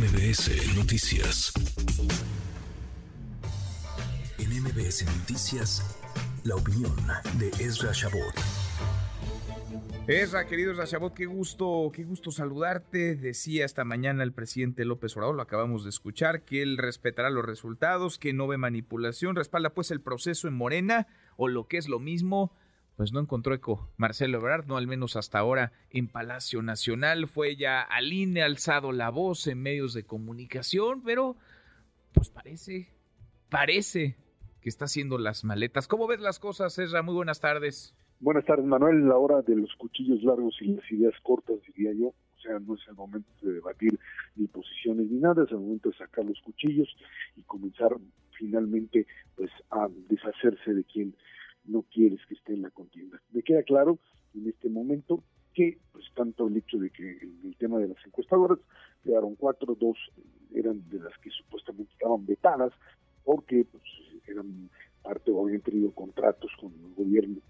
MBS Noticias. En MBS Noticias, la opinión de Ezra Shabot. Ezra, querido Ezra Shabot, qué gusto, qué gusto saludarte. Decía esta mañana el presidente López Obrador, lo acabamos de escuchar, que él respetará los resultados, que no ve manipulación, respalda pues el proceso en Morena, o lo que es lo mismo, pues no encontró eco Marcelo Ebrard, no al menos hasta ahora en Palacio Nacional, fue ya al INE, alzado la voz en medios de comunicación, pero pues parece, parece que está haciendo las maletas. ¿Cómo ves las cosas, Ezra? Muy buenas tardes. Buenas tardes, Manuel. La hora de los cuchillos largos y las ideas cortas, diría yo. O sea, no es el momento de debatir ni posiciones ni nada, es el momento de sacar los cuchillos y comenzar finalmente pues a deshacerse de quien no quieres que esté en la contienda. Me queda claro en este momento que pues tanto el hecho de que el tema de las encuestadoras quedaron cuatro, dos eran de las que supuestamente estaban vetadas porque pues, eran parte o habían tenido contratos con el gobierno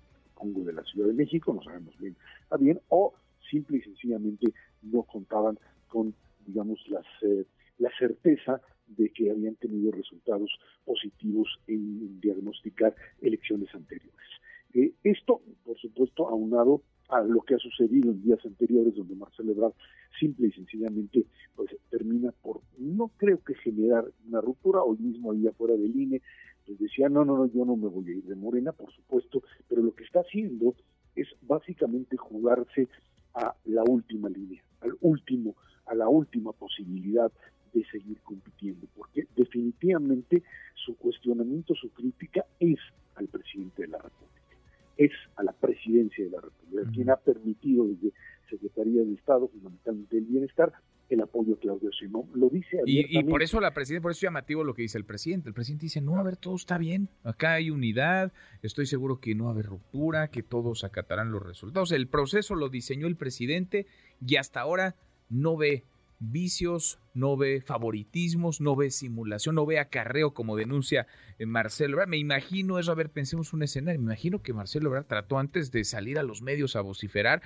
pongo de la Ciudad de México, no sabemos bien, o simple y sencillamente no contaban con, digamos, las, eh, la certeza de que habían tenido resultados positivos en diagnosticar elecciones anteriores. Eh, esto, por supuesto, aunado a lo que ha sucedido en días anteriores, donde Marcelo Ebrard simple y sencillamente pues termina por, no creo que generar una ruptura, hoy mismo ahí afuera del INE, pues decía, no, no, no, yo no me voy a ir de Morena, por supuesto, pero lo que está haciendo es básicamente jugarse a la última línea, al último, a la última posibilidad de seguir compitiendo, porque definitivamente su cuestionamiento, su crítica es al presidente de la República, es a la presidencia de la República, quien ha permitido desde Secretaría de Estado, fundamentalmente el Bienestar, el apoyo a Claudio Sheinbaum. Lo dice y, y, por eso la presidenta, por eso es llamativo lo que dice el presidente. El presidente dice, no, a ver, todo está bien, acá hay unidad, estoy seguro que no va a haber ruptura, que todos acatarán los resultados. El proceso lo diseñó el presidente y hasta ahora no ve vicios, no ve favoritismos, no ve simulación, no ve acarreo como denuncia eh, Marcelo Ebrard. Me imagino eso, a ver, pensemos un escenario, me imagino que Marcelo Ebrard trató antes de salir a los medios a vociferar,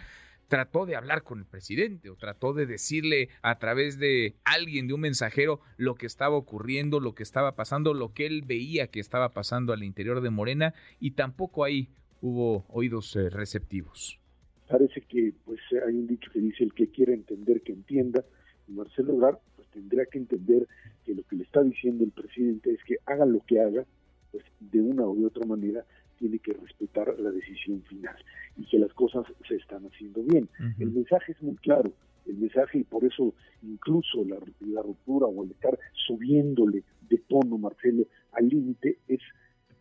trató de hablar con el presidente o trató de decirle a través de alguien, de un mensajero, lo que estaba ocurriendo, lo que estaba pasando, lo que él veía que estaba pasando al interior de Morena y tampoco ahí hubo oídos eh, receptivos. Parece que pues hay un dicho que dice el que quiere entender que entienda Marcelo Ebrard pues tendrá que entender que lo que le está diciendo el presidente es que haga lo que haga, pues de una u otra manera tiene que respetar la decisión final y que las cosas se están haciendo bien. El mensaje es muy claro, el mensaje y por eso incluso la, la ruptura o el estar subiéndole de tono Marcelo al límite es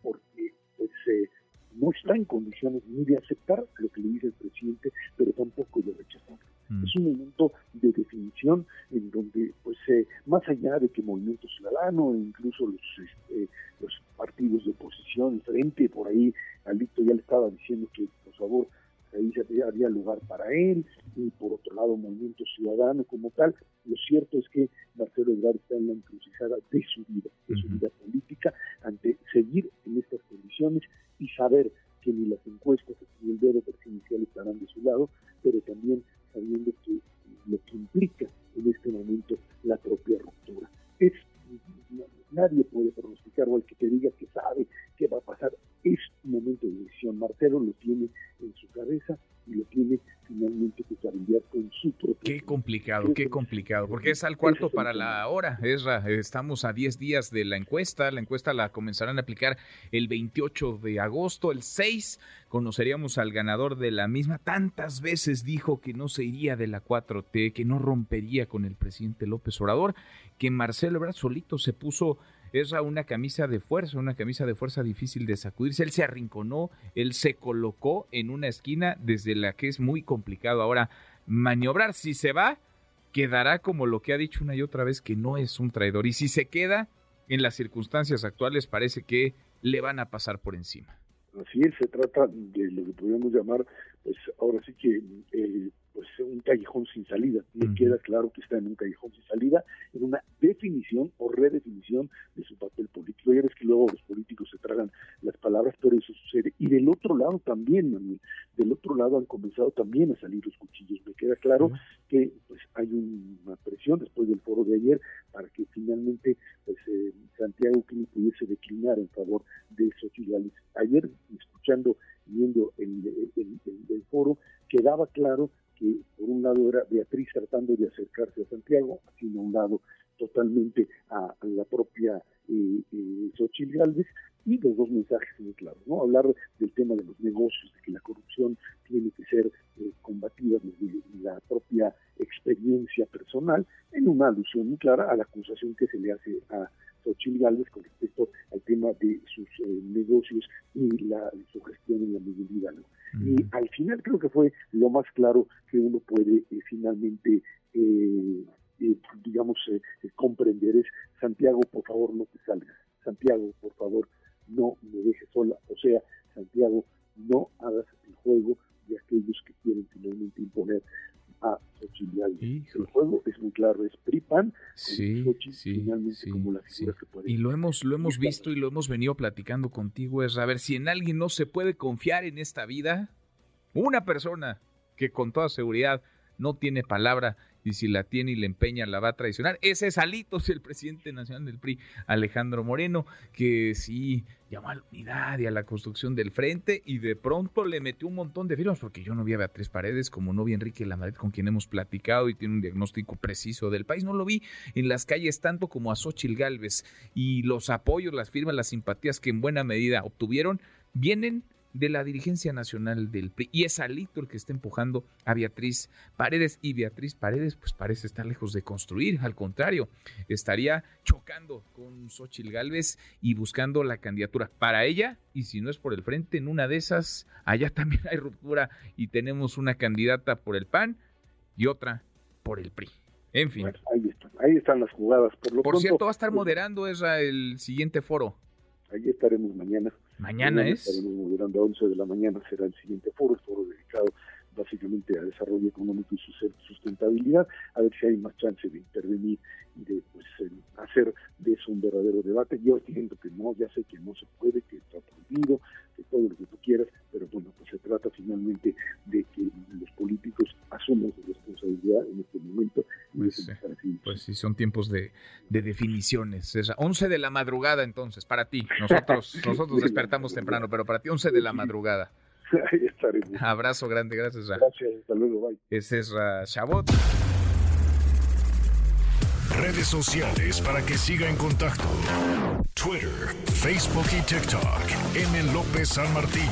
porque pues, eh, no está en condiciones ni de aceptar lo que le dice el presidente, pero tampoco de rechazarlo. Mm. Es un momento de definición en donde, pues, eh, más allá de que Movimiento Ciudadano, e incluso los, este, los partidos de oposición, frente, por ahí, Alito ya le estaba diciendo que, por favor, ahí había lugar para él, y por otro lado, Movimiento Ciudadano como tal. Lo cierto es que Marcelo Ebrard está en la encrucijada de su vida, de su vida política, ante seguir en estas condiciones y saber que ni las encuestas ni el dedo presidencial estarán de su lado, pero también sabiendo que lo que cambiar con su propio. Qué complicado, qué complicado, porque es al cuarto para la hora, Esra. Estamos a 10 días de la encuesta. La encuesta la comenzarán a aplicar el 28 de agosto. El 6 conoceríamos al ganador de la misma. Tantas veces dijo que no se iría de la 4T, que no rompería con el presidente López Obrador, que Marcelo Ebrard solito se puso es una camisa de fuerza, una camisa de fuerza difícil de sacudirse. Él se arrinconó, él se colocó en una esquina desde la que es muy complicado ahora maniobrar. Si se va, quedará como lo que ha dicho una y otra vez que no es un traidor. Y si se queda, en las circunstancias actuales parece que le van a pasar por encima. Así es, se trata de lo que podríamos llamar, pues ahora sí que eh, callejón sin salida. Me queda claro que está en un callejón sin salida, en una definición o redefinición de su papel político. Ya ves que luego los políticos se tragan las palabras, pero eso sucede. Y del otro lado también, Manuel, del otro lado han comenzado también a salir los cuchillos. Me queda claro que pues hay una presión después del foro de ayer para que finalmente pues, eh, Santiago Clini pudiese declinar en favor de Xochitl Ayer, escuchando, viendo el, el, foro, quedaba claro que por un lado era Beatriz tratando de acercarse a Santiago, haciendo un lado totalmente a, la propia eh, eh, y los dos mensajes muy claros, ¿no? Hablar del tema de los negocios, de que la corrupción tiene que ser eh, combatida desde la propia experiencia personal, en una alusión muy clara a la acusación que se le hace a Xochitl Galvez con respecto al tema de sus eh, negocios y la, su gestión en la movilidad. Y al final creo que fue lo más claro que uno puede eh, finalmente, eh, digamos, comprender es, Santiago, por favor, no te salgas. Santiago, por favor, no me dejes sola. O sea, Santiago, no hagas el juego de aquellos que quieren finalmente imponer El juego es muy claro, es PRIPAN, sí, sí, finalmente como la figura que puede. Y lo hemos, lo hemos visto y lo hemos venido platicando contigo, es a ver, si en alguien no se puede confiar en esta vida, una persona que con toda seguridad no tiene palabra y si la tiene y le empeña la va a traicionar. Ese es Alitos, el presidente nacional del PRI, Alejandro Moreno, que sí llamó a la unidad y a la construcción del frente y de pronto le metió un montón de firmas porque yo no vi a Beatriz Paredes, como no vi a Enrique Lamadrid, con quien hemos platicado y tiene un diagnóstico preciso del país. No lo vi en las calles tanto como a Xochil Gálvez y los apoyos, las firmas, las simpatías que en buena medida obtuvieron vienen de la dirigencia nacional del PRI. Y es Alito el que está empujando a Beatriz Paredes. Y Beatriz Paredes, pues parece estar lejos de construir. Al contrario, estaría chocando con Xochil Gálvez y buscando la candidatura para ella. Y si no es por el frente, en una de esas, allá también hay ruptura y tenemos una candidata por el PAN y otra por el PRI. En fin. ahí, están, ahí están las jugadas. Por, lo por cierto, va a estar pues, moderando esa el siguiente foro. Ahí estaremos mañana. Mañana, es. Estaremos moderando a 11 de la mañana, será el siguiente foro, el foro dedicado básicamente a desarrollo económico y sustentabilidad, a ver si hay más chance de intervenir y de pues, hacer de eso un verdadero debate. Yo entiendo que no, ya sé que no se puede, que está prohibido, finalmente de que los políticos asuman su responsabilidad en este momento. Pues, pues sí, son tiempos de, de definiciones. Es 11 de la madrugada entonces, para ti. Nosotros, nosotros despertamos temprano, pero para ti 11 de la madrugada. Ahí estaremos. Abrazo grande, gracias. Gracias, hasta luego, bye. Ese es Chabot. Redes sociales para que siga en contacto: Twitter, Facebook y TikTok. M. López San Martín.